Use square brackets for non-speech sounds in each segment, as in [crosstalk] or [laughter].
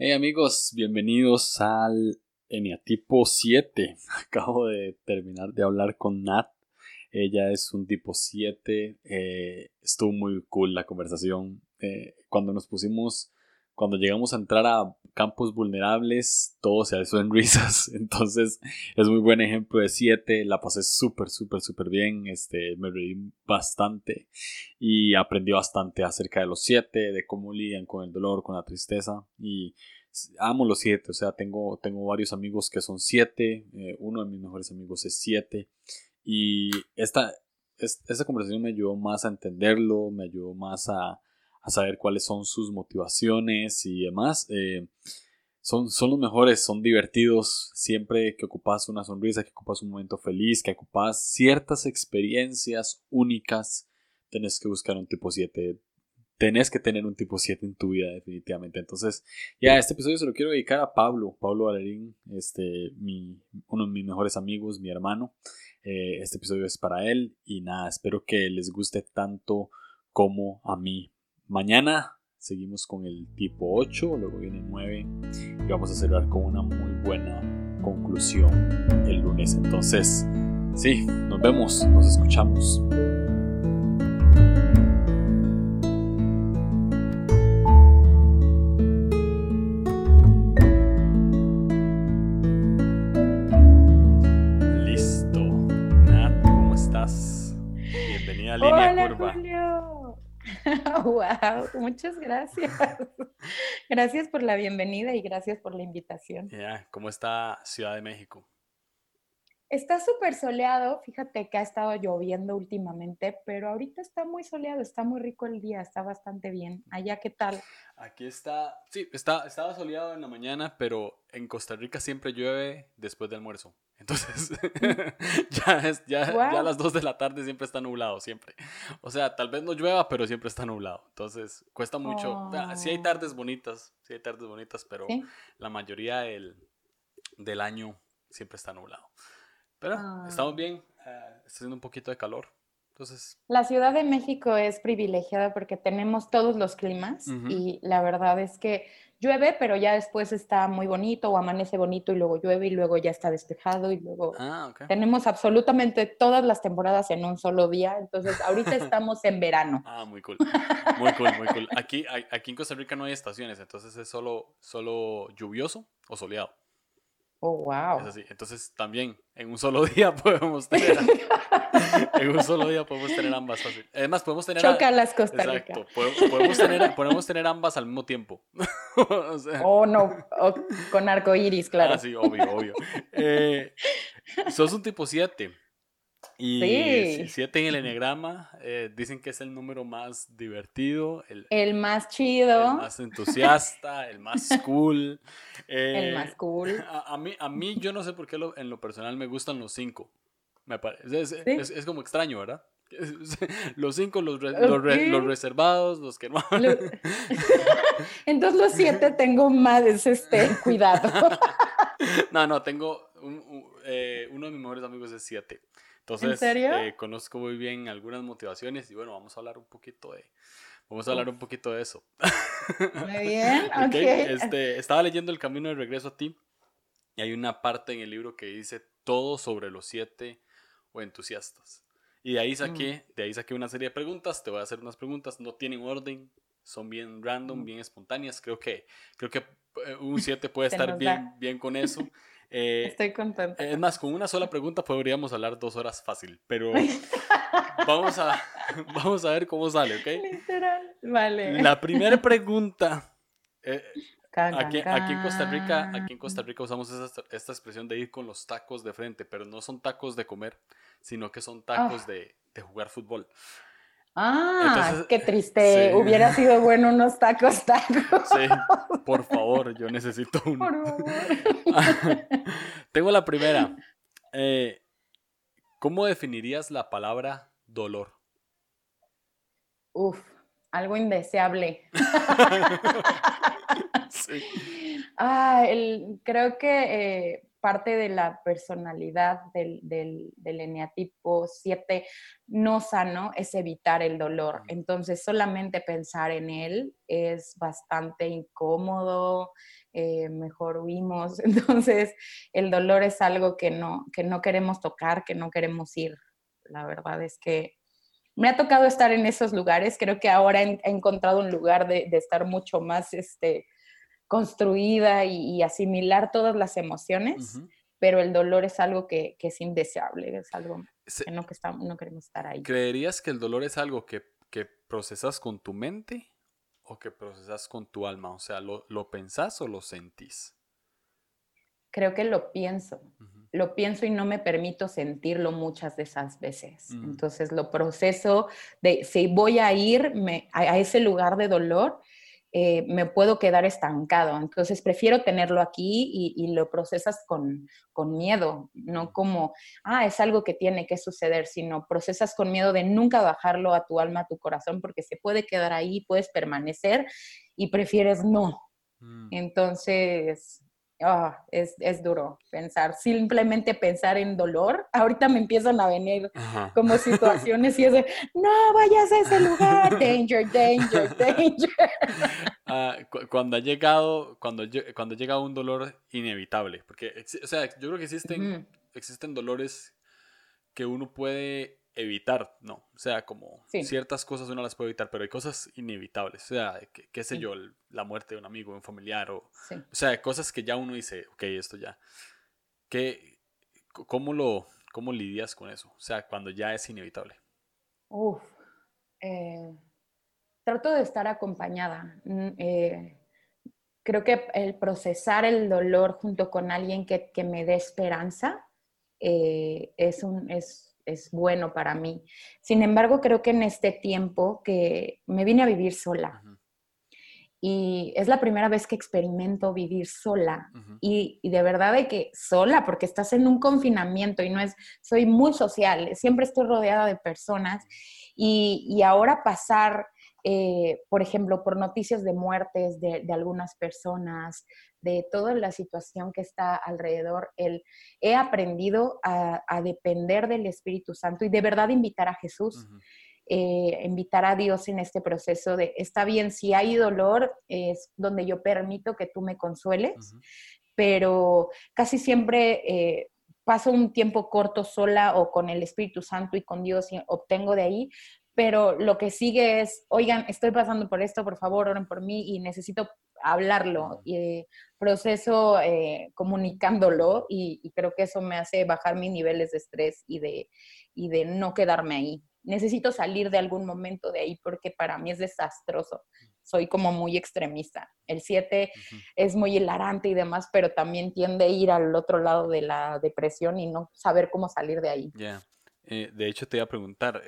Hey amigos, bienvenidos al Eniatipo 7. [laughs] Acabo de terminar de hablar con Nat. Ella es un tipo 7. Eh, estuvo muy cool la conversación. Eh, cuando nos pusimos, cuando llegamos a entrar a campos vulnerables, todo se hizo en [laughs] risas. Entonces es muy buen ejemplo de 7. La pasé súper, súper, súper bien. Este, me reí bastante y aprendí bastante acerca de los 7, de cómo lidian con el dolor, con la tristeza. Y amo los 7. O sea, tengo, tengo varios amigos que son 7. Eh, uno de mis mejores amigos es 7. Y esta, esta conversación me ayudó más a entenderlo, me ayudó más a a saber cuáles son sus motivaciones y demás. Eh, son, son los mejores, son divertidos. Siempre que ocupas una sonrisa, que ocupas un momento feliz, que ocupas ciertas experiencias únicas, tenés que buscar un tipo 7. Tenés que tener un tipo 7 en tu vida, definitivamente. Entonces, ya este episodio se lo quiero dedicar a Pablo, Pablo Valerín, este, mi, uno de mis mejores amigos, mi hermano. Eh, este episodio es para él y nada, espero que les guste tanto como a mí. Mañana seguimos con el tipo 8, luego viene 9 y vamos a cerrar con una muy buena conclusión el lunes. Entonces, sí, nos vemos, nos escuchamos. Wow, muchas gracias. [laughs] Gracias por la bienvenida y gracias por la invitación. ¿Cómo está Ciudad de México? Está súper soleado, fíjate que ha estado lloviendo últimamente, pero ahorita está muy soleado, está muy rico el día, está bastante bien. Allá, ¿qué tal? Aquí está, sí, está, estaba soleado en la mañana, pero en Costa Rica siempre llueve después del almuerzo. [laughs] Entonces, [laughs] ya, es, ya, ya, a las 2 de la tarde siempre está nublado, siempre. O sea, tal vez no llueva, pero siempre está nublado. Entonces, cuesta mucho. Sí hay oh. tardes bonitas, sí hay tardes bonitas, pero la mayoría del, del año siempre está nublado. Pero ah. estamos bien, eh, está haciendo un poquito de calor. Entonces... La Ciudad de México es privilegiada porque tenemos todos los climas y la verdad es que llueve, pero ya después está muy bonito o amanece bonito y luego llueve y luego ya está despejado y luego ah, tenemos absolutamente todas las temporadas en un solo día. Entonces, ahorita [laughs] estamos en verano. Ah, muy cool. Muy cool, muy cool. Aquí, aquí en Costa Rica no hay estaciones, entonces es solo, solo lluvioso o soleado. Oh, wow. Es así. Entonces también en un solo [laughs] día podemos tener [laughs] en un solo día podemos tener ambas Además podemos tener Choca las Costa Rica. Exacto. Podemos tener, podemos tener ambas al mismo tiempo. [laughs] o oh, no, con arco iris, claro. Ah, sí, obvio, obvio. Eh, sos un tipo 7. Y 7 en el enegrama eh, dicen que es el número más divertido, el, el, más chido, el más entusiasta, el más [laughs] cool. el más cool. [laughs] Eh, a, mí, a mí yo no sé por qué en lo personal me gustan los 5. Me parece, es, es, como extraño, ¿verdad? [laughs] Los 5, los, los, reservados, los que no Entonces los 7 tengo más este, cuidado. no, no, tengo eh, uno de mis mejores amigos es 7. Entonces, eh, conozco muy bien algunas motivaciones y bueno, vamos a hablar un poquito de, vamos a hablar un poquito de eso. Muy [laughs] bien, ok. Este, estaba leyendo El Camino de Regreso a ti y hay una parte en el libro que dice todo sobre los siete o entusiastas. Y de ahí saqué, mm. de ahí saqué una serie de preguntas, te voy a hacer unas preguntas, no tienen orden, son bien random, mm. bien espontáneas, creo que, creo que eh, un 7 puede estar bien, bien con eso. [laughs] Eh, Estoy contenta. Es más, con una sola pregunta podríamos hablar dos horas fácil, pero [laughs] vamos a, [laughs] vamos a ver cómo sale, ¿ok? Literal, vale. La primera [laughs] pregunta. Eh, aquí, aquí, en Costa Rica, aquí en Costa Rica usamos esta, esta, expresión de ir con los tacos de frente, pero no son tacos de comer, sino que son tacos ah. de, de jugar fútbol. Ah, qué triste. Hubiera sido bueno unos tacos, tacos. Sí, por favor, yo necesito [laughs] uno. Por favor. [laughs] Tengo la primera. Eh, ¿Cómo definirías la palabra dolor? Uf, algo indeseable. [laughs] sí. Ah, creo que eh, parte de la personalidad del, del, del eneatipo 7 no sano es evitar el dolor. Entonces, solamente pensar en él es bastante incómodo, eh, mejor huimos. [laughs] Entonces, el dolor es algo que no, que no queremos tocar, que no queremos ir. La verdad es que me ha tocado estar en esos lugares. Creo que ahora he, encontrado un lugar de, estar mucho más este, construida y, asimilar todas las emociones, pero el dolor es algo que, es indeseable, es algo que no, que no queremos estar ahí. ¿Creerías que el dolor es algo que, que procesas con tu mente o que procesas con tu alma? O sea, ¿lo, lo pensás o lo sentís? Creo que lo pienso lo pienso y no me permito sentirlo muchas de esas veces. Mm. Entonces lo proceso de si voy a ir a, ese lugar de dolor, eh, me puedo quedar estancado. Entonces prefiero tenerlo aquí y, lo procesas con, con, miedo, no como, ah, es algo que tiene que suceder, sino procesas con miedo de nunca bajarlo a tu alma, a tu corazón, porque se puede quedar ahí, puedes permanecer y prefieres no. Mm. Entonces, Ah, es, es, duro pensar, simplemente pensar en dolor. Ahorita me empiezan a venir como situaciones y es de, no vayas a ese lugar, danger, danger, danger. [laughs] Ah, cuando ha llegado, cuando, cuando llega un dolor inevitable, porque, o sea, yo creo que existen, existen dolores que uno puede evitar, no. O sea, como ciertas cosas uno las puede evitar, pero hay cosas inevitables. O sea, qué, sé yo, la muerte de un amigo, un familiar, o, o sea, cosas que ya uno dice, ok, esto ya. ¿Qué, cómo, lo, ¿Cómo lidias con eso? O sea, cuando ya es inevitable. Uf. Eh, trato de estar acompañada. Mm, eh, creo que el procesar el dolor junto con alguien que, que me dé esperanza eh, es, un, es es bueno para mí. Sin embargo, creo que en este tiempo que me vine a vivir sola. Y es la primera vez que experimento vivir sola. y, de verdad de que sola, porque estás en un confinamiento y no es, soy muy social, siempre estoy rodeada de personas. Y, y ahora pasar eh, por ejemplo, por noticias de muertes de, algunas personas, de toda la situación que está alrededor, el, he aprendido a, depender del Espíritu Santo y de verdad invitar a Jesús. Eh, invitar a Dios en este proceso de, está bien, si hay dolor, es donde yo permito que tú me consueles, pero casi siempre eh, paso un tiempo corto sola o con el Espíritu Santo y con Dios y obtengo de ahí, pero lo que sigue es, oigan, estoy pasando por esto, por favor, oren por mí y necesito hablarlo y eh, proceso eh, comunicándolo y, creo que eso me hace bajar mis niveles de estrés y de, y de no quedarme ahí. Necesito salir de algún momento de ahí porque para mí es desastroso. Soy como muy extremista. El 7 es muy hilarante y demás, pero también tiende a ir al otro lado de la depresión y no saber cómo salir de ahí. Ya. Eh, de hecho, te iba a preguntar,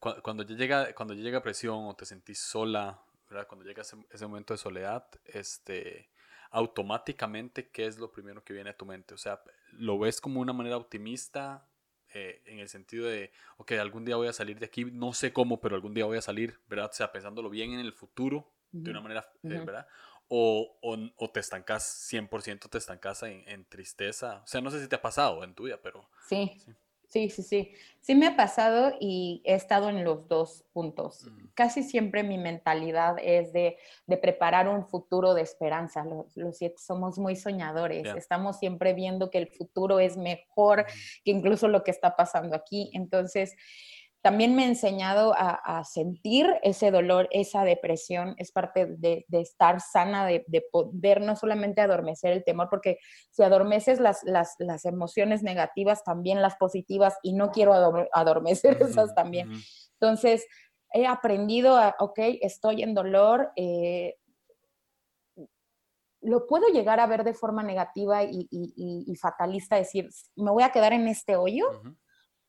cuando, ya llega, cuando ya llega presión o te sentís sola, ¿verdad? cuando llega ese, ese, momento de soledad, este, automáticamente, ¿qué es lo primero que viene a tu mente? O sea, ¿lo ves como una manera optimista eh, en el sentido de, ok, algún día voy a salir de aquí, no sé cómo, pero algún día voy a salir, ¿verdad? O sea, pensándolo bien en el futuro, de una manera, eh, ¿verdad? O, o, o, te estancas, 100% te estancas en, en, tristeza. O sea, no sé si te ha pasado en tu vida, pero... sí. sí. Sí, sí, sí. Sí me ha pasado y he estado en los dos puntos. Casi siempre mi mentalidad es de, preparar un futuro de esperanza. Los, siete somos muy soñadores. Estamos siempre viendo que el futuro es mejor que incluso lo que está pasando aquí. Entonces, también me ha enseñado a, sentir ese dolor, esa depresión, es parte de, estar sana, de, poder no solamente adormecer el temor, porque si adormeces las, las, emociones negativas, también las positivas, y no quiero adormecer [laughs] esas también. Entonces, he aprendido a, ok, estoy en dolor, eh, lo puedo llegar a ver de forma negativa y, fatalista, decir, me voy a quedar en este hoyo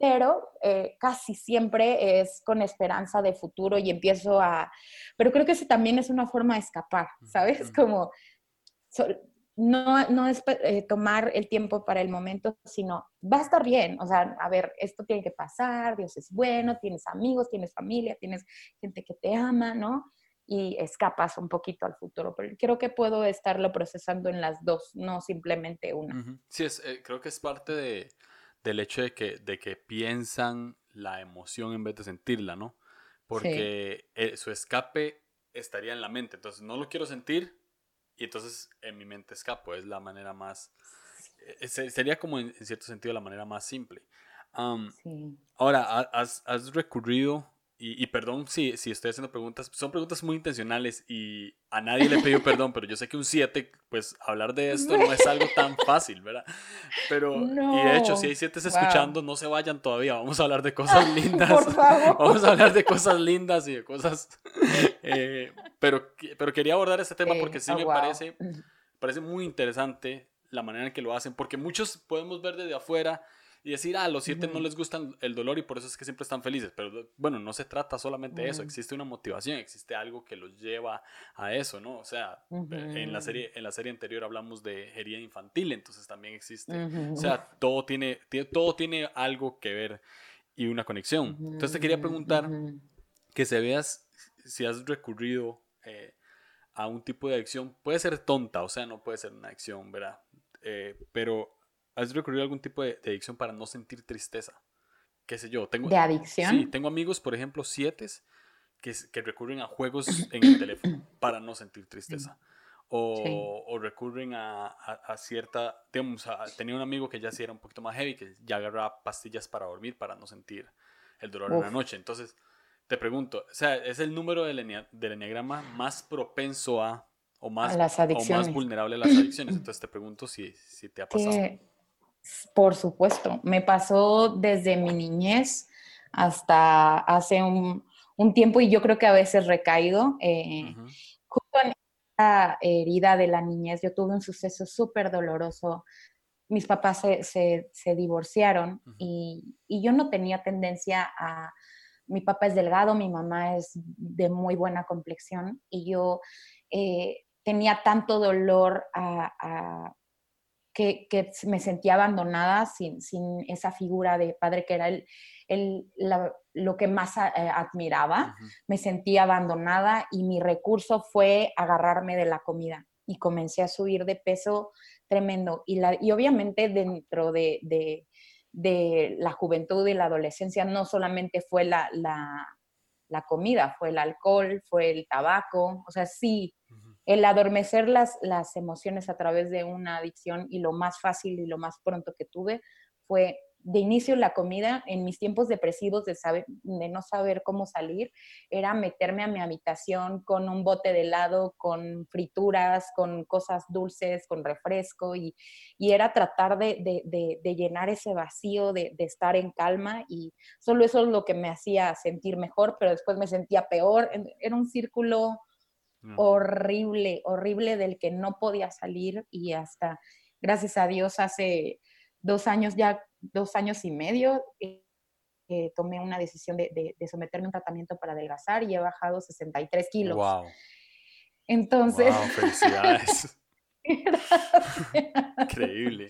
pero eh, casi siempre es con esperanza de futuro y empiezo a... Pero creo que eso también es una forma de escapar, ¿sabes? Como no, no es eh, tomar el tiempo para el momento, sino va a estar bien, o sea, a ver, esto tiene que pasar, Dios es bueno, tienes amigos, tienes familia, tienes gente que te ama, ¿no? y escapas un poquito al futuro. Pero creo que puedo estarlo procesando en las dos, no simplemente una. Sí, es, eh, creo que es parte de, del hecho de que, de que piensan la emoción en vez de sentirla, ¿no? Porque eh, su escape estaría en la mente. Entonces, no lo quiero sentir y entonces en mi mente escapo. Es la manera más... Eh, sería como en, cierto sentido la manera más simple. Ahora, ¿has, ¿has recurrido y, perdón si, si estoy haciendo preguntas, son preguntas muy intencionales y a nadie le he pedido perdón, pero yo sé que un 7, pues hablar de esto no es algo tan fácil, ¿verdad? Pero, y de hecho, si hay 7 escuchando, no se vayan todavía, vamos a hablar de cosas [laughs] lindas. Por favor. Vamos a hablar de cosas lindas y de cosas... Eh, pero, pero quería abordar este tema porque sí oh, me parece, parece muy interesante la manera en que lo hacen, porque muchos podemos ver desde afuera y decir, ah, los siete no les gustan el dolor y por eso es que siempre están felices. Pero bueno, no se trata solamente de eso, existe una motivación, existe algo que los lleva a eso, ¿no? O sea, en, la serie, en la serie anterior hablamos de herida infantil, entonces también existe, o sea, todo tiene, todo tiene algo que ver y una conexión. Entonces te quería preguntar que se veas si has recurrido eh, a un tipo de adicción, puede ser tonta, o sea, no puede ser una adicción, ¿verdad? Eh, pero ¿Has recurrido a algún tipo de, adicción para no sentir tristeza? ¿Qué sé yo? Tengo, ¿De adicción? Sí, tengo amigos, por ejemplo, siete, que, que recurren a juegos en el teléfono [clears throat] para no sentir tristeza. O, o recurren a, a, cierta, digamos, tenía un amigo que ya sí era un poquito más heavy, que ya agarraba pastillas para dormir para no sentir el dolor en la noche. Entonces, te pregunto, o sea, ¿es el número del, del enneagrama más propenso a, o más, o más vulnerable a las adicciones? Entonces, te pregunto si, si te ha pasado. Por supuesto, me pasó desde mi niñez hasta hace un, tiempo y yo creo que a veces recaído. Eh, justo en esta herida de la niñez, yo tuve un suceso súper doloroso. Mis papás se, divorciaron y, yo no tenía tendencia a... Mi papá es delgado, mi mamá es de muy buena complexión y yo eh, tenía tanto dolor a que, me sentía abandonada sin, sin, esa figura de padre que era el, el, lo que más eh, admiraba. Me sentía abandonada y mi recurso fue agarrarme de la comida y comencé a subir de peso tremendo. Y, la, y obviamente dentro de, de, de, la juventud y la adolescencia no solamente fue la, la, la comida, fue el alcohol, fue el tabaco, o sea, sí, el adormecer las, las emociones a través de una adicción y lo más fácil y lo más pronto que tuve fue de inicio la comida. En mis tiempos depresivos de, saber, de no saber cómo salir, era meterme a mi habitación con un bote de helado, con frituras, con cosas dulces, con refresco y, era tratar de, de, llenar ese vacío, de, estar en calma y solo eso es lo que me hacía sentir mejor, pero después me sentía peor, era un círculo Mm. horrible, horrible del que no podía salir y hasta, gracias a Dios, hace dos años, ya dos años y medio, eh, tomé una decisión de, someterme a un tratamiento para adelgazar y he bajado 63 kilos. ¡Wow! Entonces... Wow, felicidades. [laughs] Increíble.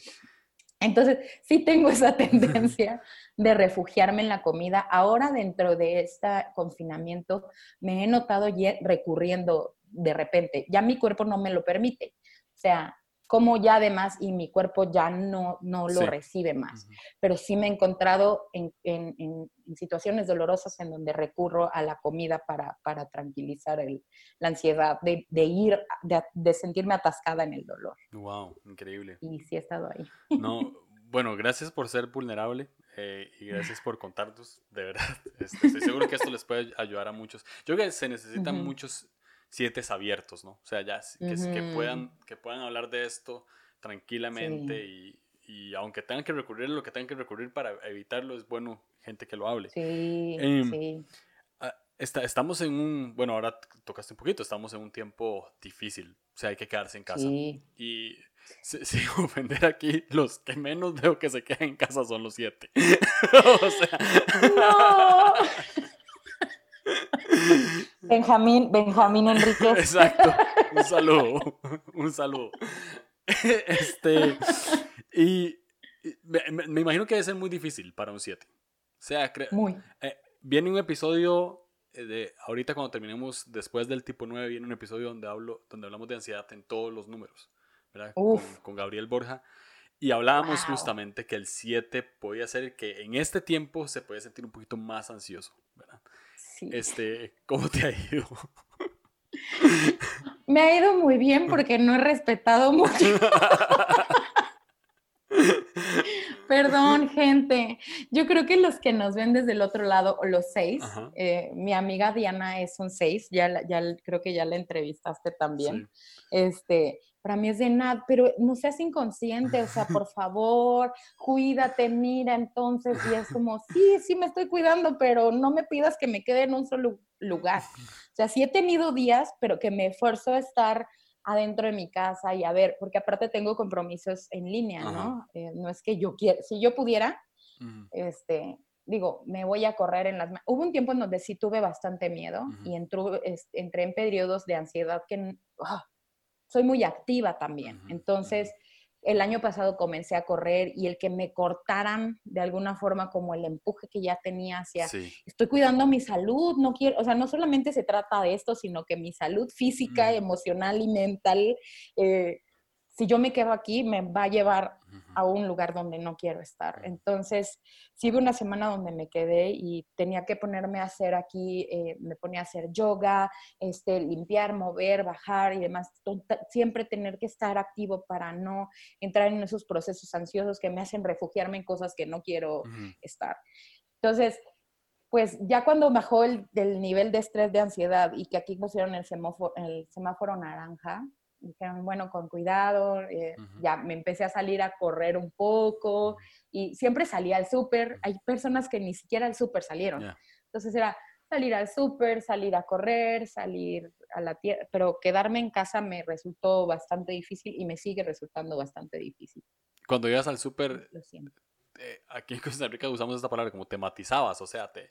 Entonces, sí tengo esa tendencia de refugiarme en la comida. Ahora, dentro de este confinamiento, me he notado recurriendo de repente. Ya mi cuerpo no me lo permite. O sea, como ya además y mi cuerpo ya no, no lo recibe más. Pero sí me he encontrado en, situaciones dolorosas en donde recurro a la comida para, para tranquilizar el, la ansiedad, de, ir, de, sentirme atascada en el dolor. ¡Wow! Increíble. Y sí he estado ahí. No, [laughs] bueno, gracias por ser vulnerable eh, y gracias por contarnos, de verdad. [laughs] Este, estoy seguro que esto les puede ayudar a muchos. Yo creo que se necesitan muchos siete abiertos, ¿no? O sea, ya que, puedan, que puedan hablar de esto tranquilamente y, y, aunque tengan que recurrir a lo que tengan que recurrir para evitarlo, es bueno gente que lo hable. Sí, em, sí. Estamos en un, bueno, ahora tocaste un poquito, estamos en un tiempo difícil, o sea, hay que quedarse en casa. Sí. Y [laughs] sin ofender aquí, los que menos veo que se queden en casa son los siete. [laughs] o sea... No. [laughs] Benjamín, Benjamín Enrique. [laughs] Exacto. Un saludo. [laughs] Un saludo. [laughs] Este. Y, me, imagino que debe ser muy difícil para un 7. O sea, muy. Eh, viene un episodio eh, de, ahorita cuando terminemos, después del tipo 9, viene un episodio donde, hablo, donde hablamos de ansiedad en todos los números, ¿verdad? Con, Gabriel Borja. Y hablábamos justamente que el 7 podía ser que en este tiempo se puede sentir un poquito más ansioso, ¿verdad? Sí. Este, ¿Cómo te ha ido? [laughs] Me ha ido muy bien porque no he respetado mucho. [laughs] Perdón, gente. Yo creo que los que nos ven desde el otro lado, los seis, eh, mi amiga Diana es un seis, ya, ya creo que ya la entrevistaste también. Este, para mí es de nada, pero no seas inconsciente, o sea, por [laughs] favor, cuídate, mira, entonces, y es como, sí, sí me estoy cuidando, pero no me pidas que me quede en un solo lugar. O sea, sí he tenido días, pero que me esfuerzo a estar adentro de mi casa y a ver, porque aparte tengo compromisos en línea, ¿no? Eh, no es que yo quiera, si yo pudiera, este, digo, me voy a correr en las... Hubo un tiempo en donde sí tuve bastante miedo y entré, entré en periodos de ansiedad que ¡ah! Soy muy activa también. Entonces, el año pasado comencé a correr y el que me cortaran de alguna forma como el empuje que ya tenía hacia, estoy cuidando mi salud, no quiero, o sea, no solamente se trata de esto, sino que mi salud física, emocional y mental eh, si yo me quedo aquí, me va a llevar a un lugar donde no quiero estar. Entonces, sí hubo una semana donde me quedé y tenía que ponerme a hacer aquí, eh, me ponía a hacer yoga, este, limpiar, mover, bajar y demás. Siempre tener que estar activo para no entrar en esos procesos ansiosos que me hacen refugiarme en cosas que no quiero estar. Entonces, pues ya cuando bajó el del nivel de estrés, de ansiedad y que aquí pusieron el semáforo, el semáforo naranja, dijeron, bueno, con cuidado, eh, ya me empecé a salir a correr un poco y siempre salía al súper. Hay personas que ni siquiera al súper salieron. Entonces era salir al súper, salir a correr, salir a la tierra, pero quedarme en casa me resultó bastante difícil y me sigue resultando bastante difícil. Cuando ibas al súper, eh, aquí en Costa Rica usamos esta palabra como tematizabas, o sea, te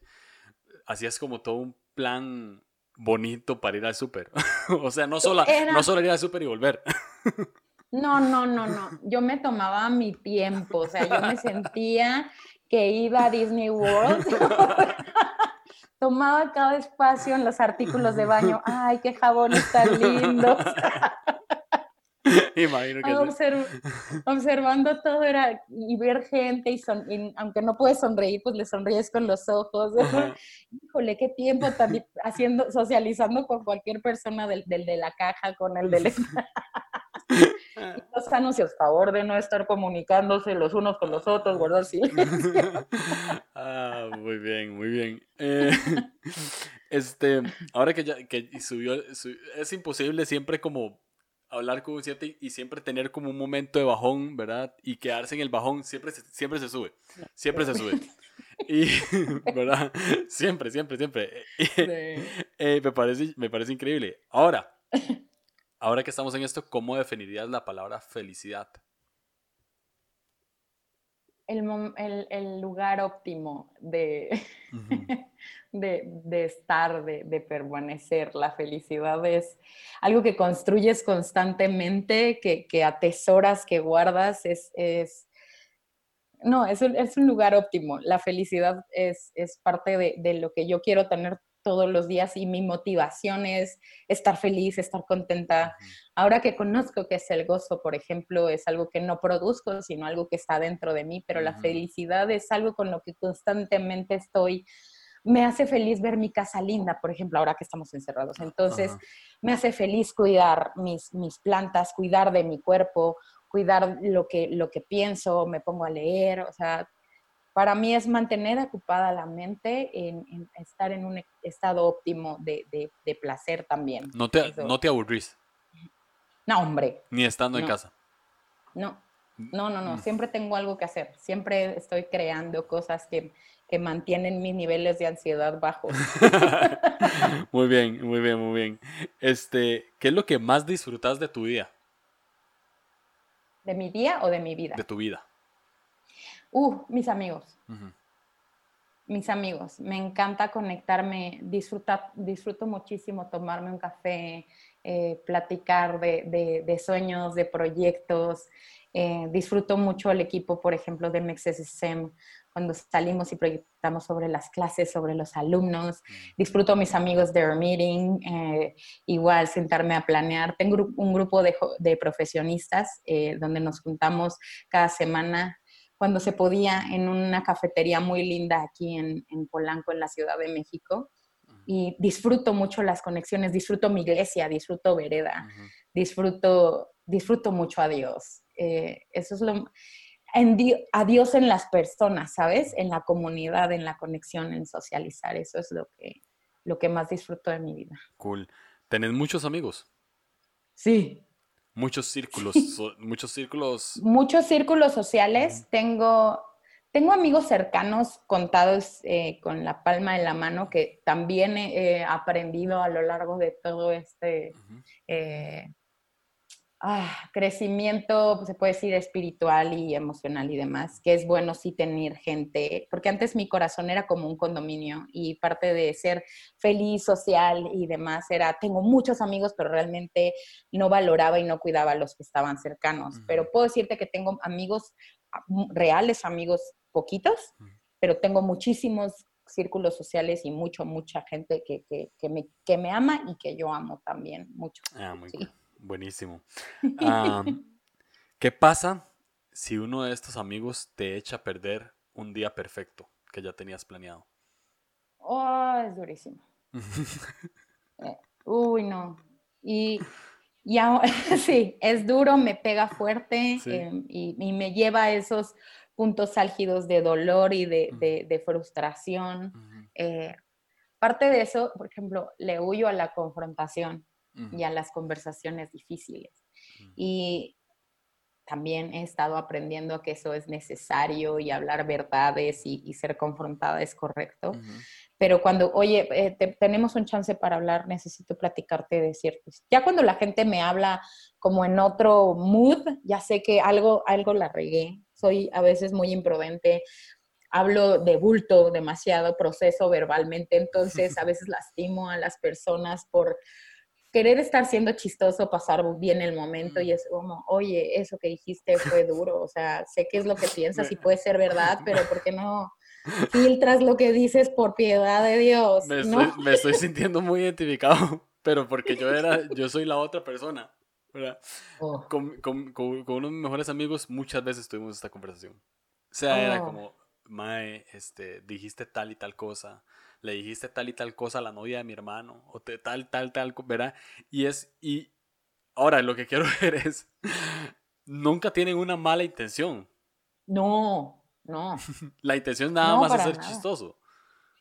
hacías como todo un plan bonito para ir al súper. [laughs] o sea, no solo, no solo ir al súper y volver. [laughs] no, no, no, no. Yo me tomaba mi tiempo. O sea, yo me sentía que iba a Disney World. [laughs] Tomaba cada espacio en los artículos de baño. Ay, qué jabón tan lindo. [laughs] Imagino que observando todo era y ver gente y, aunque no puedes sonreír, pues le sonríes con los ojos. Híjole, qué tiempo tan haciendo, socializando con cualquier persona del, de la caja, con el del... [laughs] [laughs] los anuncios, favor de no estar comunicándose los unos con los otros, guardar silencio. ah, muy bien, muy bien. Eh, este, ahora que ya que subió, es imposible siempre como hablar con un 7 y siempre tener como un momento de bajón, ¿verdad? Y quedarse en el bajón, siempre se, siempre se sube, siempre se sube. Y, [laughs] ¿verdad? Siempre, siempre, siempre. [laughs] Eh, me, parece, me parece increíble. Ahora, ahora que estamos en esto, ¿cómo definirías la palabra felicidad? el, lugar óptimo de, [laughs] de, estar, de, permanecer. La felicidad es algo que construyes constantemente, que, atesoras, que guardas. Es, es no, es un, es un, lugar óptimo. La felicidad es, es parte de, lo que yo quiero tener todos los días y mi motivación es estar feliz, estar contenta. Ahora que conozco que es el gozo, por ejemplo, es algo que no produzco, sino algo que está dentro de mí, pero la felicidad es algo con lo que constantemente estoy. Me hace feliz ver mi casa linda, por ejemplo, ahora que estamos encerrados. Entonces, me hace feliz cuidar mis, mis plantas, cuidar de mi cuerpo, cuidar lo que, lo que pienso, me pongo a leer, o sea, para mí es mantener ocupada la mente, en, estar en un estado óptimo de, placer también. ¿No te, ¿No te aburrís? No, hombre. Ni estando en casa. No, no, no, no. Mm. Siempre tengo algo que hacer. Siempre estoy creando cosas que, mantienen mis niveles de ansiedad bajos. [laughs] muy bien, muy bien, muy bien. Este, ¿qué es lo que más disfrutas de tu día? ¿De mi día o de mi vida? De tu vida. Uh, mis amigos. Mis amigos. Me encanta conectarme, disfrutar, disfruto muchísimo tomarme un café, eh, platicar de, sueños, de proyectos. Eh, disfruto mucho el equipo, por ejemplo, de MexSSM, cuando salimos y proyectamos sobre las clases, sobre los alumnos. Disfruto mis amigos de meeting, eh, igual sentarme a planear. Tengo un grupo de, de profesionistas eh, donde nos juntamos cada semana cuando se podía en una cafetería muy linda aquí en, en Polanco, en la Ciudad de México. Y disfruto mucho las conexiones, disfruto mi iglesia, disfruto Vereda, disfruto, disfruto mucho a Dios. Eh, eso es lo en a Dios en las personas, ¿sabes? En la comunidad, en la conexión, en socializar. Eso es lo que, lo que más disfruto de mi vida. Cool. ¿Tenés muchos amigos? Sí. Muchos círculos, [laughs] muchos círculos. Muchos círculos sociales. Tengo, tengo amigos cercanos contados eh, con la palma de la mano que también he, aprendido a lo largo de todo este ah, crecimiento, pues, se puede decir, espiritual y emocional y demás, que es bueno sí tener gente, porque antes mi corazón era como un condominio y parte de ser feliz, social y demás era, tengo muchos amigos, pero realmente no valoraba y no cuidaba a los que estaban cercanos. Pero puedo decirte que tengo amigos ah, reales, amigos poquitos, pero tengo muchísimos círculos sociales y mucho, mucha gente que, que, que, me, que me ama y que yo amo también mucho. Ah, muy sí. Buenísimo. [laughs] ¿Qué pasa si uno de estos amigos te echa a perder un día perfecto que ya tenías planeado? Oh, es durísimo. [laughs] Eh, uy, no. Y, y [laughs] sí, es duro, me pega fuerte em, y, me lleva a esos puntos álgidos de dolor y de, frustración. Eh, parte de eso, por ejemplo, le huyo a la confrontación y a las conversaciones difíciles. Y también he estado aprendiendo que eso es necesario y hablar verdades y, ser confrontada es correcto. Pero cuando, oye, eh, tenemos un chance para hablar, necesito platicarte de ciertos. Ya cuando la gente me habla como en otro mood, ya sé que algo, algo la regué. Soy a veces muy imprudente hablo de bulto demasiado, proceso verbalmente, entonces [laughs] a veces lastimo a las personas por querer estar siendo chistoso, pasar bien el momento y es como, oye, eso que dijiste fue duro, o sea, sé qué es lo que piensas y puede ser verdad, [laughs] pero ¿por qué no filtras lo que dices por piedad de Dios? Me, estoy, sintiendo muy identificado, [laughs] pero porque yo era, yo soy la otra persona. Oh. Con, con, con, uno de mis mejores amigos muchas veces tuvimos esta conversación. O sea, era oh. como, Mae, este, dijiste tal y tal cosa le dijiste tal y tal cosa a la novia de mi hermano, o te, tal, tal, tal, ¿verdad? Y es, y ahora lo que quiero [laughs] ver es, nunca tienen una mala intención. No, no. [laughs] la intención nada más es ser chistoso.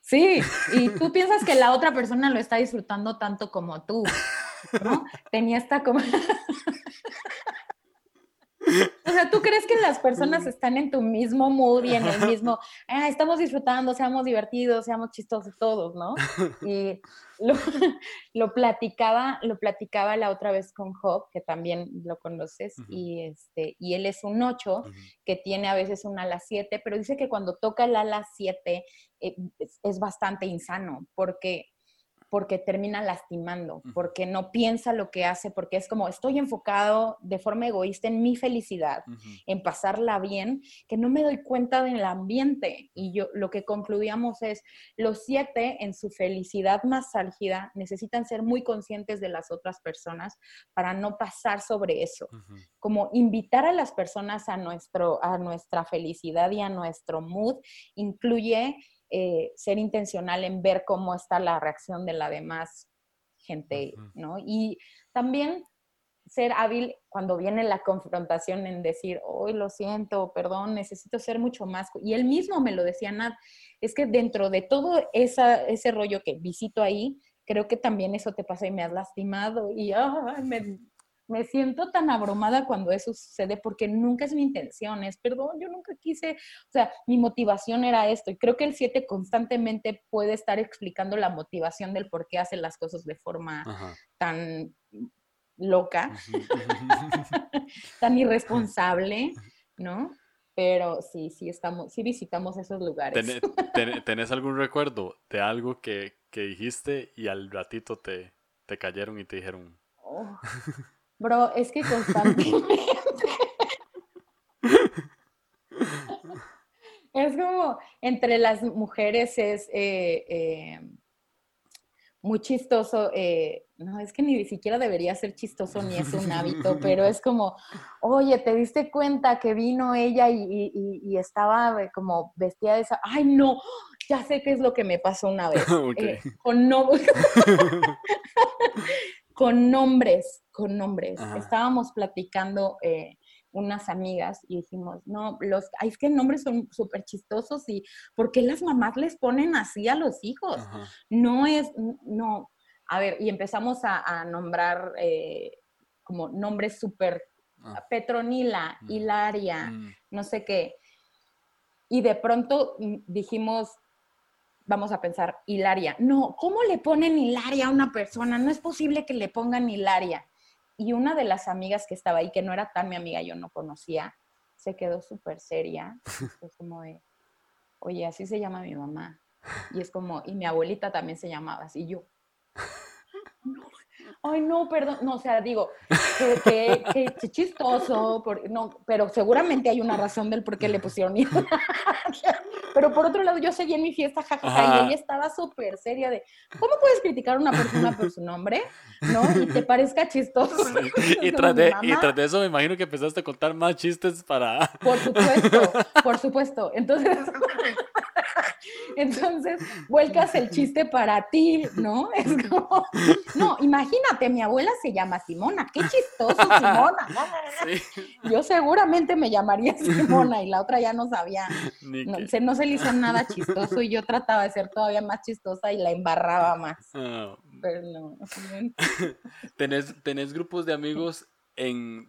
Sí, y tú piensas que la otra persona lo está disfrutando tanto como tú, ¿no? [laughs] Tenía esta como... O sea, ¿tú crees que las personas están en tu mismo mood y en el mismo, ah, estamos disfrutando, seamos divertidos, seamos chistosos todos, ¿no? [laughs] Y lo, platicaba, lo platicaba la otra vez con Job, que también lo conoces, y, este, y él es un 8, que tiene a veces un ala 7, pero dice que cuando toca el ala 7 eh, es bastante insano, porque porque termina lastimando, porque no piensa lo que hace, porque es como estoy enfocado de forma egoísta en mi felicidad, en pasarla bien, que no me doy cuenta del ambiente. Y yo lo que concluíamos es, los siete en su felicidad más álgida necesitan ser muy conscientes de las otras personas para no pasar sobre eso. Como invitar a las personas a, nuestro, a nuestra felicidad y a nuestro mood incluye eh, ser intencional en ver cómo está la reacción de la demás gente, ¿no? Y también ser hábil cuando viene la confrontación en decir, hoy lo siento, perdón, necesito ser mucho más. Y él mismo me lo decía, Nat, es que dentro de todo esa, ese rollo que visito ahí, creo que también eso te pasa y me has lastimado y me, me siento tan abrumada cuando eso sucede porque nunca es mi intención, es perdón, yo nunca quise, o sea, mi motivación era esto y creo que el 7 constantemente puede estar explicando la motivación del por qué hace las cosas de forma tan loca, [laughs] tan irresponsable, [laughs] ¿no? Pero sí, sí estamos, sí visitamos esos lugares. ¿Tenés, algún recuerdo de algo que, dijiste y al ratito te, te cayeron y te dijeron? Oh. [laughs] Bro, es que constantemente. [laughs] es como, entre las mujeres es eh, eh, muy chistoso. Eh, no, es que ni siquiera debería ser chistoso ni es un hábito, pero es como, oye, ¿te diste cuenta que vino ella y, estaba como vestida de esa? Ay, no, ya sé qué es lo que me pasó una vez. [laughs] con, no... [laughs] con nombres, con nombres. Estábamos platicando unas amigas y dijimos, no, los, es que nombres son súper chistosos y ¿por qué las mamás les ponen así a los hijos? No es, no, a ver, y empezamos a, nombrar eh, como nombres súper, ah. Petronila, mm. Hilaria, mm. no sé qué. Y de pronto mm, dijimos, vamos a pensar, Hilaria. No, ¿cómo le ponen Hilaria a una persona? No es posible que le pongan Hilaria. Y una de las amigas que estaba ahí, que no era tan mi amiga, yo no conocía, se quedó súper seria. [laughs] Fue como de, oye, así se llama mi mamá. Y es como, y mi abuelita también se llamaba así. yo, [laughs] ay, no, perdón. No, o sea, digo, que, chistoso, no, pero seguramente hay una razón del por qué le pusieron [laughs] Pero por otro lado, yo seguí en mi fiesta, jajaja, y ella estaba súper seria de, ¿cómo puedes criticar a una persona por su nombre? ¿No? Y te parezca chistoso. [laughs] y, tras de, eso me imagino que empezaste a contar más chistes para... Por supuesto, por supuesto. Entonces... [laughs] [laughs] Entonces, vuelcas el chiste para ti, ¿no? Es como, no, imagínate, mi abuela se llama Simona, qué chistoso Simona. Yo seguramente me llamaría Simona y la otra ya no sabía, no, se, no se le hizo nada chistoso y yo trataba de ser todavía más chistosa y la embarraba más. Ah. Pero no. [laughs] ¿Tenés, ¿Tenés grupos de amigos en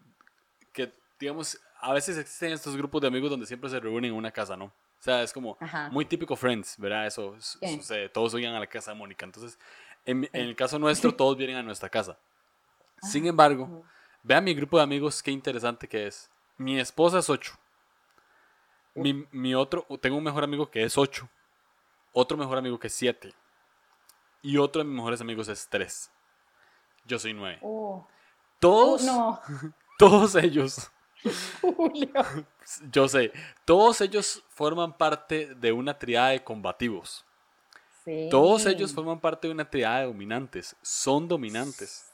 que, digamos, a veces existen estos grupos de amigos donde siempre se reúnen en una casa, ¿no? O sea, es como muy típico Friends, ¿verdad? Eso, todos vienen a la casa de Mónica. Entonces, en, el caso nuestro, todos vienen a nuestra casa. Sin embargo, vean mi grupo de amigos, qué interesante que es. Mi esposa es 8. Mi, mi, otro, tengo un mejor amigo que es 8. Otro mejor amigo que es 7. Y otro de mis mejores amigos es 3. Yo soy 9. Todos, [laughs] todos ellos [laughs] Julio. Yo sé, todos ellos forman parte de una triada de combativos. Todos ellos forman parte de una triada de dominantes, son dominantes.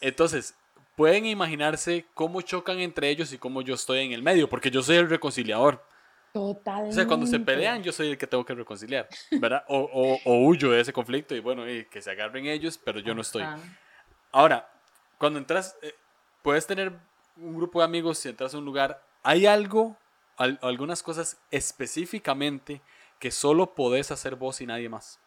Entonces, pueden imaginarse cómo chocan entre ellos y cómo yo estoy en el medio, porque yo soy el reconciliador. Totalmente. O sea, cuando se pelean, yo soy el que tengo que reconciliar, ¿verdad? O, huyo de ese conflicto y bueno, que se agarren ellos, pero yo no estoy. Ahora, cuando entras, eh, puedes tener un grupo de amigos, si entras a un lugar, ¿hay algo, algunas cosas específicamente que solo podés hacer vos y nadie más?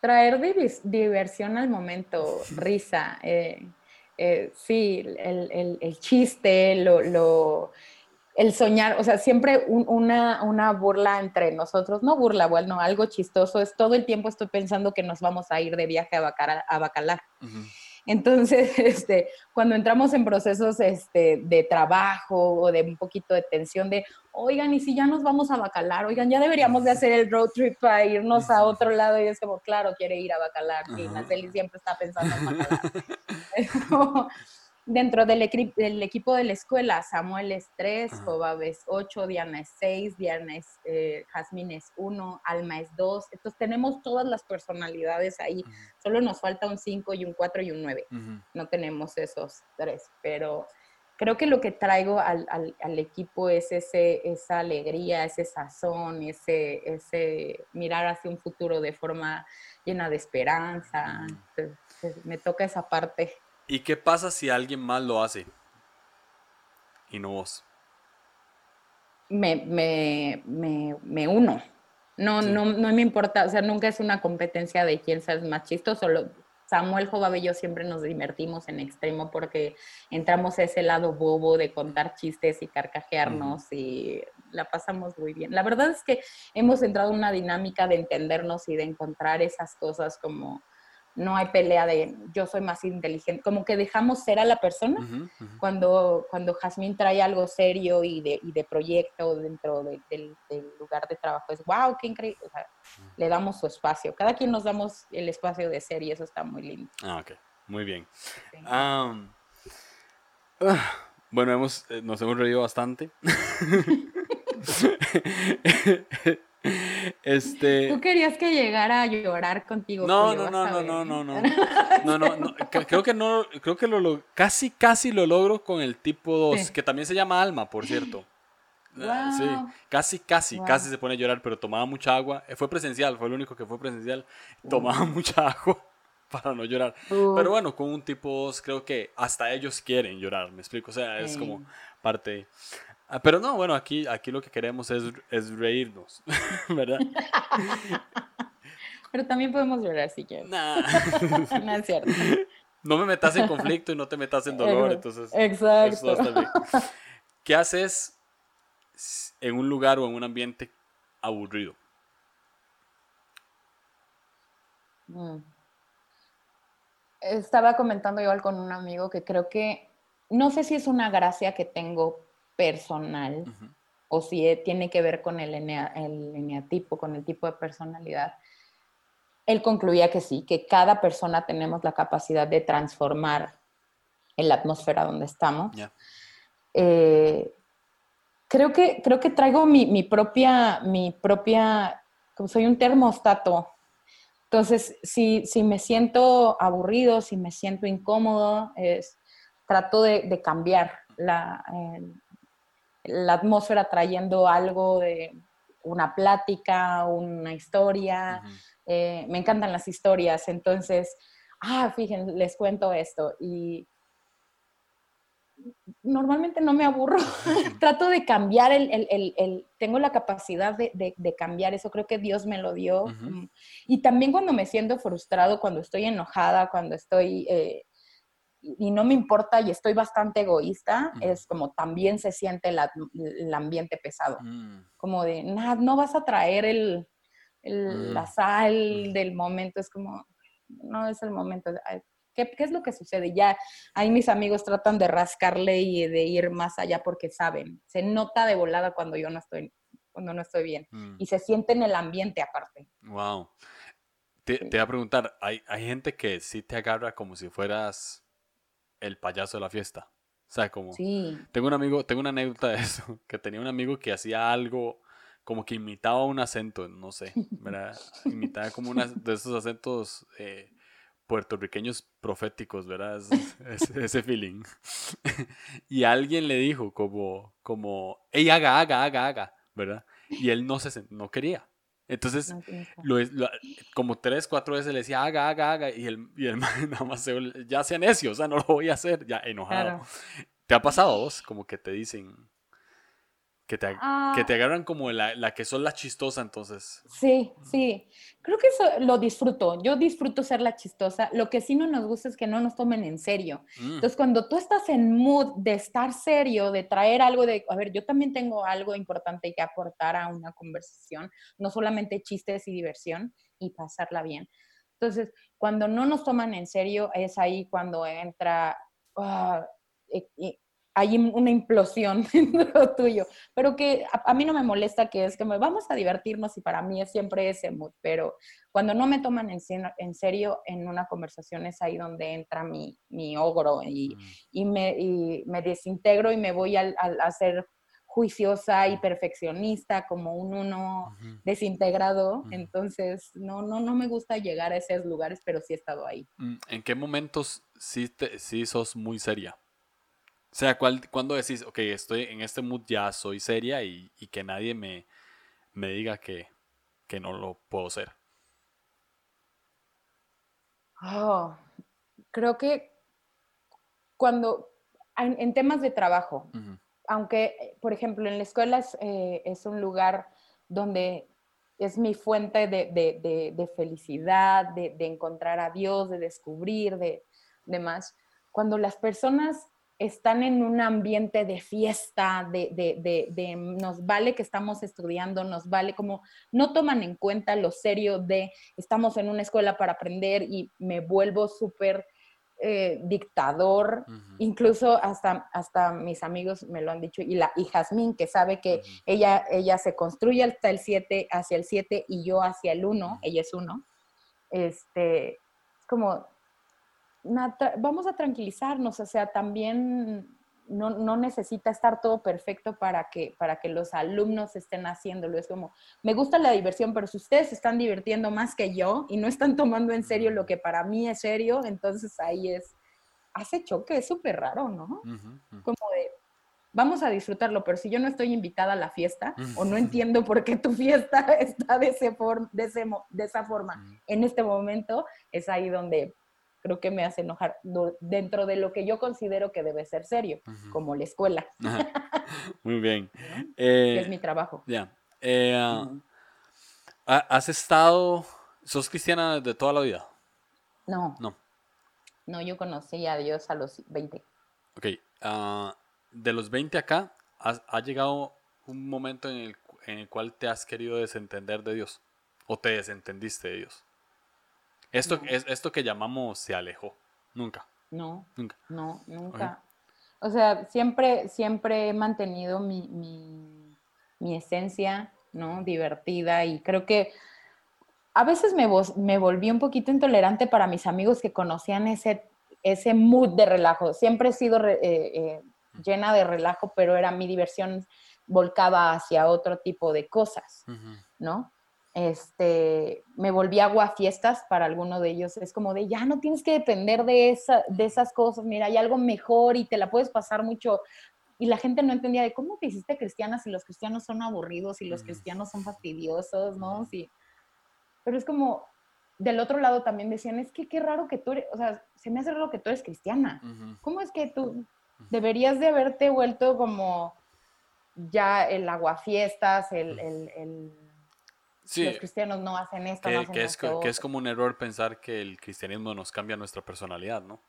Traer diversión al momento, [laughs] risa. Eh, eh, sí, el, chiste, lo, el soñar, o sea, siempre una, una, burla entre nosotros, no burla, bueno, algo chistoso, es todo el tiempo estoy pensando que nos vamos a ir de viaje a, Bacalar. A Bacalar. Entonces, [laughs] este, cuando entramos en procesos este, de trabajo o de un poquito de tensión de, oigan, y si ya nos vamos a Bacalar, oigan, ya deberíamos de hacer el road trip para irnos a otro lado, y es como, claro, quiere ir a Bacalar, y Naceli siempre está pensando en [laughs] Bacalar. [laughs] Dentro del, del, equipo de la escuela, Samuel es 3, Jobab es 8, Diana es 6, Diana es, eh, Jazmín es 1, Alma es 2. Entonces tenemos todas las personalidades ahí. Solo nos falta un 5 y un 4 y un 9. No tenemos esos tres, pero creo que lo que traigo al, al, al, equipo es ese, esa alegría, ese sazón, ese, ese mirar hacia un futuro de forma llena de esperanza. me toca esa parte. ¿Y qué pasa si alguien más lo hace? Y no vos. Me, me, me, me uno. No, no, no me importa, o sea, nunca es una competencia de quién es más chistoso. Samuel Jovabe y yo siempre nos divertimos en extremo porque entramos a ese lado bobo de contar chistes y carcajearnos y la pasamos muy bien. La verdad es que hemos entrado en una dinámica de entendernos y de encontrar esas cosas como no hay pelea de yo soy más inteligente, como que dejamos ser a la persona cuando cuando Jazmín trae algo serio y de, y de proyecto dentro del, lugar de trabajo, es wow, qué increíble, le damos su espacio, cada quien nos damos el espacio de ser y eso está muy lindo. Ah, ok, muy bien. Bueno, hemos, eh, nos hemos reído bastante. [laughs] [laughs] Este... Tú querías que llegara a llorar contigo. No, no, no, no, [laughs] no, no, no, no, no, Creo que no, creo que lo, casi, casi lo logro con el tipo 2, que también se llama Alma, por cierto. [laughs] Ah, sí, casi, casi, casi se pone a llorar, pero tomaba mucha agua. Eh, fue presencial, fue el único que fue presencial. Tomaba [laughs] mucha agua para no llorar. Pero bueno, con un tipo 2 creo que hasta ellos quieren llorar, me explico. O sea, es como parte... Ah, pero no, bueno, aquí, aquí lo que queremos es, es reírnos, [laughs] ¿verdad? [laughs] Pero también podemos llorar si quieres. [laughs] no es cierto. No me metas en conflicto y no te metas en dolor, entonces. Exacto. ¿Qué haces en un lugar o en un ambiente aburrido? Mm. Estaba comentando igual con un amigo que creo que, no sé si es una gracia que tengo personal o si e, tiene que ver con el, el eneatipo, con el tipo de personalidad. Él concluía que sí, que cada persona tenemos la capacidad de transformar en la atmósfera donde estamos. Eh, creo, que, creo que traigo mi, mi, propia, mi propia, como soy un termostato. Entonces, si, si me siento aburrido, si me siento incómodo, es, trato de, de cambiar la, la atmósfera trayendo algo de una plática, una historia. Eh, me encantan las historias, entonces, ah, fíjense, les cuento esto. Y normalmente no me aburro, [laughs] trato de cambiar el, tengo la capacidad de, cambiar. Eso, creo que Dios me lo dio. Y también cuando me siento frustrado, cuando estoy enojada, cuando estoy eh, y no me importa y estoy bastante egoísta, es como también se siente el ambiente pesado. Mm. Como de, nada, no vas a traer el, la mm. sal del momento, es como, no es el momento. ¿Qué, ¿Qué, es lo que sucede? Ya ahí mis amigos tratan de rascarle y de ir más allá porque saben, se nota de volada cuando yo no estoy, cuando no estoy bien mm. y se siente en el ambiente aparte. Wow. Te, te voy a preguntar, ¿hay, hay gente que sí te agarra como si fueras el payaso de la fiesta. O sea, como... Sí. Tengo un amigo, tengo una anécdota de eso, [laughs] que tenía un amigo que hacía algo como que imitaba un acento, no sé, ¿verdad? [laughs] Imitaba como una de esos acentos eh, puertorriqueños proféticos, ¿verdad? ese feeling. [laughs] y alguien le dijo como, como, hey, haga, haga, haga, haga, ¿verdad? Y él no se no quería. Entonces, lo, como tres, cuatro veces le decía, haga, haga, haga, y el, y el [laughs] nada más se, ya sea necio, o sea, no lo voy a hacer, ya enojado. ¿Te ha pasado vos? Como que te dicen, que te, que ah. te agarran como la, la, que son la chistosa, entonces. Sí, sí. Creo que eso lo disfruto. Yo disfruto ser la chistosa. Lo que sí no nos gusta es que no nos tomen en serio. Mm. Entonces, cuando tú estás en mood de estar serio, de traer algo de, a ver, yo también tengo algo importante que aportar a una conversación, no solamente chistes y diversión y pasarla bien. Entonces, cuando no nos toman en serio, es ahí cuando entra... Uh, hay una implosión [laughs] en lo tuyo, pero que a, mí no me molesta que es que me vamos a divertirnos y para mí es siempre ese mood, pero cuando no me toman en, en serio en una conversación es ahí donde entra mi, mi ogro y, mm. y, me, y, me, desintegro y me voy a, a, ser juiciosa y perfeccionista como un uno desintegrado, entonces no, no, no me gusta llegar a esos lugares, pero sí he estado ahí. Mm, ¿En qué momentos sí, te, sí sos muy seria? O sea, cuando decís, ok, estoy en este mood ya, soy seria y, que nadie me, me diga que, no lo puedo ser? Oh, creo que cuando, en, temas de trabajo, aunque, por ejemplo, en la escuela es, eh, un lugar donde es mi fuente de, felicidad, de, encontrar a Dios, de descubrir, de demás. Cuando las personas están en un ambiente de fiesta, de, de, de, nos vale que estamos estudiando, nos vale como no toman en cuenta lo serio de estamos en una escuela para aprender y me vuelvo súper eh, dictador, incluso hasta, hasta mis amigos me lo han dicho, y, la, y Jazmín, que sabe que ella, ella se construye hasta el 7, hacia el 7 y yo hacia el 1, ella es 1, este, es como vamos a tranquilizarnos, o sea, también no, no, necesita estar todo perfecto para que, para que los alumnos estén haciéndolo. Es como, me gusta la diversión, pero si ustedes se están divirtiendo más que yo y no están tomando en serio lo que para mí es serio, entonces ahí es, hace choque, es súper raro, ¿no? Como de, vamos a disfrutarlo, pero si yo no estoy invitada a la fiesta o no entiendo por qué tu fiesta [laughs] está de, ese de, ese, de esa forma en este momento, es ahí donde creo que me hace enojar dentro de lo que yo considero que debe ser serio, como la escuela. [laughs] Muy bien. es mi trabajo. Ya. Eh, ¿Has estado, sos cristiana de toda la vida? No. No. No, yo conocí a Dios a los 20. Ok. Ah, de los 20 acá, ¿ha llegado un momento en el, en el cual te has querido desentender de Dios? ¿O te desentendiste de Dios? Esto, es, esto que llamamos se alejó. Nunca. No. Nunca. No, nunca. O sea, siempre, siempre he mantenido mi, mi, esencia, ¿no? Divertida y creo que a veces me, me volví un poquito intolerante para mis amigos que conocían ese, ese mood de relajo. Siempre he sido eh, eh, llena de relajo, pero era mi diversión volcaba hacia otro tipo de cosas, ¿no? Este, me volví agua fiestas para alguno de ellos. Es como de, ya no tienes que depender de, esa, de esas cosas, mira, hay algo mejor y te la puedes pasar mucho. Y la gente no entendía de cómo te hiciste cristiana si los cristianos son aburridos y los cristianos son fastidiosos, ¿no? Sí. Pero es como, del otro lado también decían, es que qué raro que tú eres, o sea, se me hace raro que tú eres cristiana. ¿Cómo es que tú deberías de haberte vuelto como ya el aguafiestas, el, el, el los cristianos no hacen esto, que, no hacen que es, que es como un error pensar que el cristianismo nos cambia nuestra personalidad, ¿no?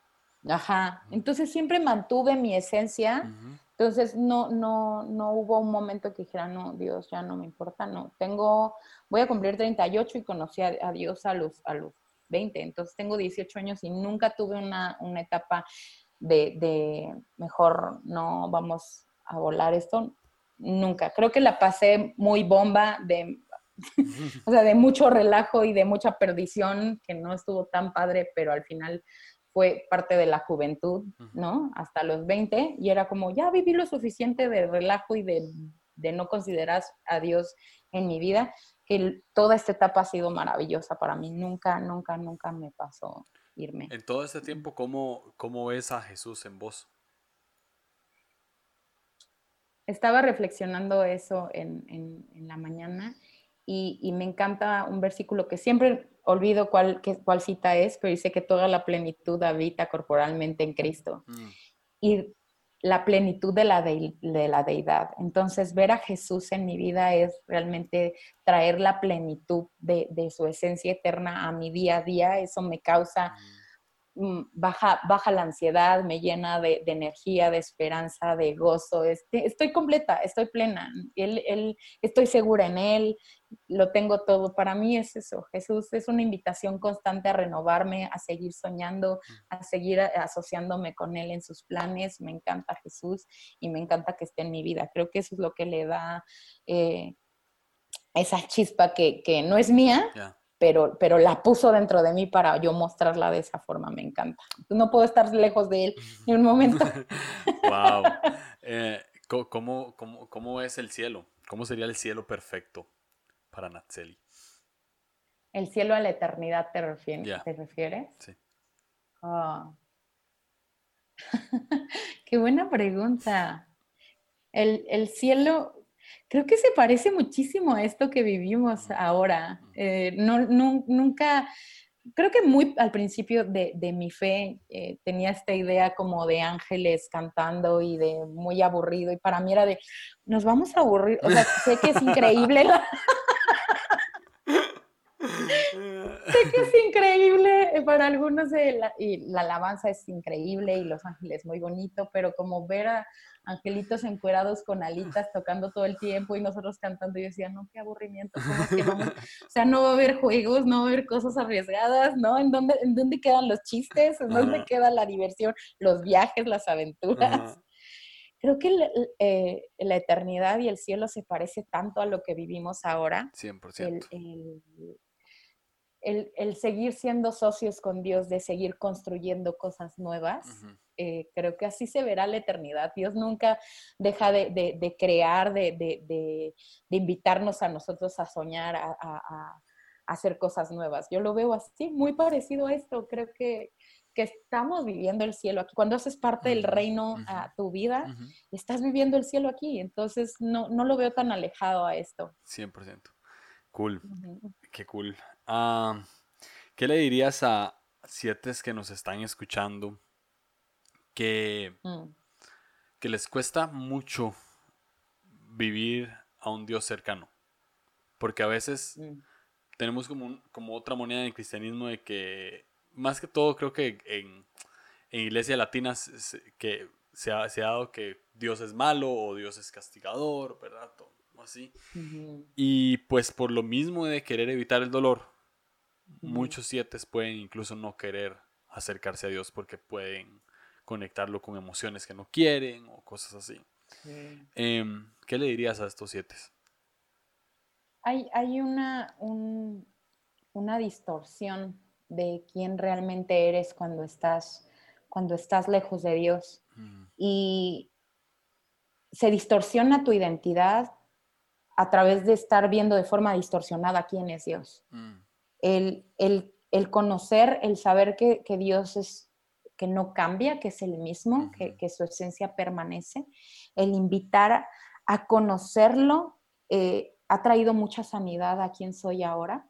Ajá. Entonces siempre mantuve mi esencia. Entonces no, no, no hubo un momento que dijera, no, Dios, ya no me importa, no. Tengo, voy a cumplir 38 y conocí a, Dios a los, a los 20. Entonces tengo 18 años y nunca tuve una, una etapa de, de mejor no vamos a volar esto. Nunca. Creo que la pasé muy bomba de [laughs] o sea, de mucho relajo y de mucha perdición, que no estuvo tan padre, pero al final fue parte de la juventud, ¿no? Hasta los 20, y era como, ya viví lo suficiente de relajo y de, no considerar a Dios en mi vida, que toda esta etapa ha sido maravillosa para mí. Nunca, nunca, nunca me pasó irme. En todo este tiempo, ¿cómo, cómo ves a Jesús en vos? Estaba reflexionando eso en, en la mañana y, me encanta un versículo que siempre olvido cuál, cuál cita es, pero dice que toda la plenitud habita corporalmente en Cristo. Mm. Y la plenitud de la, de, la deidad. Entonces, ver a Jesús en mi vida es realmente traer la plenitud de, de su esencia eterna a mi día a día. Eso me causa... Mm. Mm, baja, baja la ansiedad, me llena de, energía, de esperanza, de gozo. Este, estoy completa, estoy plena. Él, él, estoy segura en Él, lo tengo todo. Para mí es eso. Jesús es una invitación constante a renovarme, a seguir soñando, a seguir asociándome con Él en sus planes. Me encanta Jesús y me encanta que esté en mi vida. Creo que eso es lo que le da eh, esa chispa que, que, no es mía pero, pero la puso dentro de mí para yo mostrarla de esa forma, me encanta. No puedo estar lejos de él ni un momento. [laughs] wow. [laughs] Eh, ¿cómo, cómo, cómo, es el cielo? ¿Cómo sería el cielo perfecto para Natseli? ¿El cielo a la eternidad te, ¿te refieres? Sí. Ah. [laughs] Qué buena pregunta. El, el cielo, creo que se parece muchísimo a esto que vivimos ahora. Eh, no, nunca, creo que muy al principio de, mi fe eh, tenía esta idea como de ángeles cantando y de muy aburrido y para mí era de, nos vamos a aburrir, o sea, sé que es [laughs] increíble la... sé que es increíble para algunos y la alabanza es increíble y los ángeles muy bonito, pero como ver a angelitos encuerados con alitas tocando todo el tiempo y nosotros cantando. Yo decía, no, qué aburrimiento, [laughs] O sea, no va a haber juegos, no va a haber cosas arriesgadas, ¿no? ¿En dónde, en dónde quedan los chistes? ¿En dónde queda la diversión, los viajes, las aventuras? Creo que eh, la eternidad y el cielo se parece tanto a lo que vivimos ahora. 100%. El, el, seguir siendo socios con Dios, de seguir construyendo cosas nuevas eh, creo que así se verá la eternidad. Dios nunca deja de, crear, de, invitarnos a nosotros a soñar, a, hacer cosas nuevas. Yo lo veo así, muy parecido a esto. Creo que, estamos viviendo el cielo aquí. Cuando haces parte del reino a tu vida, estás viviendo el cielo aquí. Entonces, no, no lo veo tan alejado a esto. 100%. Cool. Qué cool. Ah, ¿Qué le dirías a siete que nos están escuchando que, mm. que les cuesta mucho vivir a un Dios cercano? Porque a veces mm. tenemos como, como otra moneda en el cristianismo de que, más que todo, creo que en, en iglesias latinas que se ha, se ha dado que Dios es malo o Dios es castigador, ¿verdad? así. Y pues por lo mismo de querer evitar el dolor, muchos siete pueden incluso no querer acercarse a Dios porque pueden conectarlo con emociones que no quieren o cosas así. Em, ¿Qué le dirías a estos siete? Hay, hay una, una distorsión de quién realmente eres cuando estás, cuando estás lejos de Dios. Y se distorsiona tu identidad a través de estar viendo de forma distorsionada quién es Dios. Mm. El, el, conocer, el saber que, que, Dios es, que no cambia, que es el mismo, que, que, su esencia permanece, el invitar a, conocerlo eh, ha traído mucha sanidad a quien soy ahora.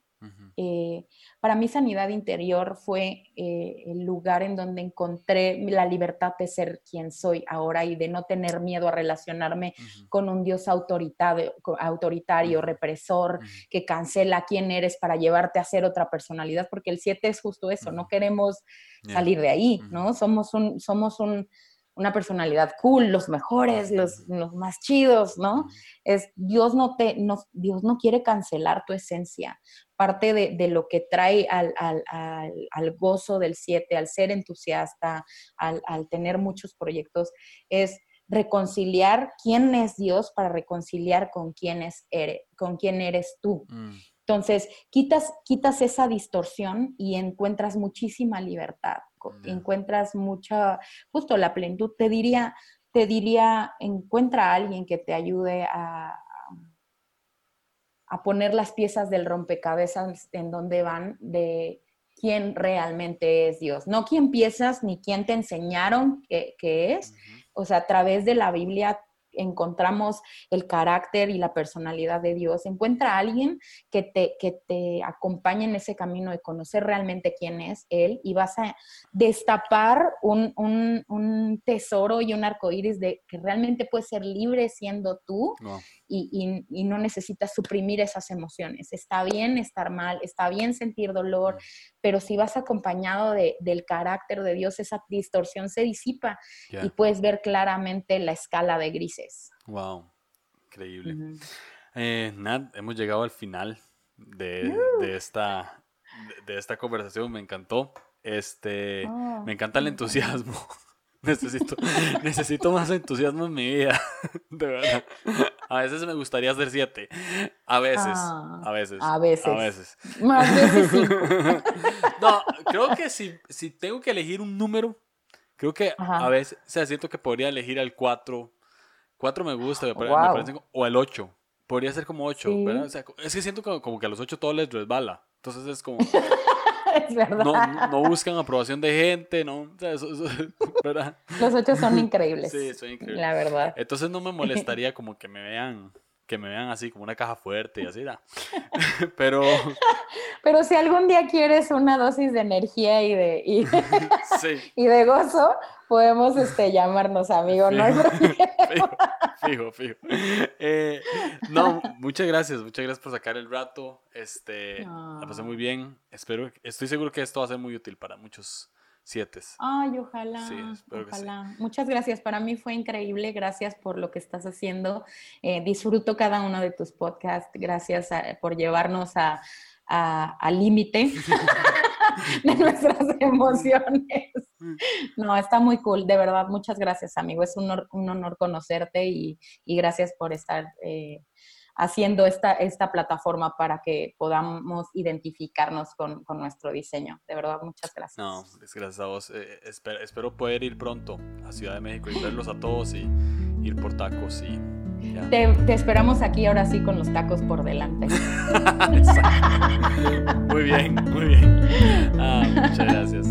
Eh, para mí sanidad interior fue eh, el lugar en donde encontré la libertad de ser quien soy ahora y de no tener miedo a relacionarme con un Dios autoritario, autoritario represor, que cancela quién eres para llevarte a ser otra personalidad, porque el 7 es justo eso, no queremos salir de ahí, ¿no? Somos un, somos un una personalidad cool, los mejores, los, más chidos, ¿no? Es Dios no te, no, Dios no quiere cancelar tu esencia. Parte de, lo que trae al, gozo del siete, al ser entusiasta, al, tener muchos proyectos, es reconciliar quién es Dios para reconciliar con quién, es, eres, con quién eres tú. Mm. Entonces, quitas, quitas esa distorsión y encuentras muchísima libertad encuentras mucha, justo la plenitud, te diría, te diría, encuentra a alguien que te ayude a, a poner las piezas del rompecabezas en donde van de quién realmente es Dios. No quién piensas ni quién te enseñaron que, es. O sea, a través de la Biblia encontramos el carácter y la personalidad de Dios. Encuentra a alguien que te, que te acompañe en ese camino de conocer realmente quién es Él y vas a destapar un, tesoro y un arco iris de que realmente puedes ser libre siendo tú y, no necesitas suprimir esas emociones. Está bien estar mal, está bien sentir dolor, pero si vas acompañado del carácter de Dios, esa distorsión se disipa y puedes ver claramente la escala de grises. Wow, increíble. Eh, Nat, hemos llegado al final de, esta, de, esta conversación, me encantó. Este, oh, me encanta el entusiasmo. [laughs] necesito, necesito más entusiasmo en mi vida. [laughs] De verdad. A veces me gustaría hacer siete. A veces. Ah, a veces. A veces. A veces. Más veces [laughs] [laughs] no, creo que si, si tengo que elegir un número, creo que a veces, o sea, siento que podría elegir el 4. 4 me gusta, me parece, o el 8. Podría ser como 8, ¿verdad? O sea, es que siento como, como que a los 8 todo les resbala. Entonces es como. [laughs] No, buscan aprobación de gente, ¿no? [laughs] Los ocho son increíbles. Sí, son increíbles. La verdad. Entonces no me molestaría [laughs] como que me vean que me vean así como una caja fuerte y así, ¿da? [laughs] [laughs] Pero... Pero si algún día quieres una dosis de energía y de, y, [laughs] de gozo, podemos este, llamarnos amigos, ¿no? Fijo, fijo. Eh, no, muchas gracias, muchas gracias por sacar el rato. Este, la pasé muy bien. Espero, estoy seguro que esto va a ser muy útil para muchos siete. Ay, ojalá. ojalá. Muchas gracias. Para mí fue increíble. Gracias por lo que estás haciendo. Eh, disfruto cada uno de tus podcasts. Gracias por llevarnos al límite [laughs] de nuestras emociones. No, está muy cool. De verdad, muchas gracias, amigo. Es un honor, un honor conocerte y, gracias por estar. Eh, haciendo esta, esta plataforma para que podamos identificarnos con, con nuestro diseño. De verdad, muchas gracias. No, gracias a vos. Eh, espero, espero, poder ir pronto a Ciudad de México y verlos a todos y ir por tacos y... Te, te, esperamos aquí ahora sí con los tacos por delante. [laughs] muy bien, muy bien. Ah, muchas gracias.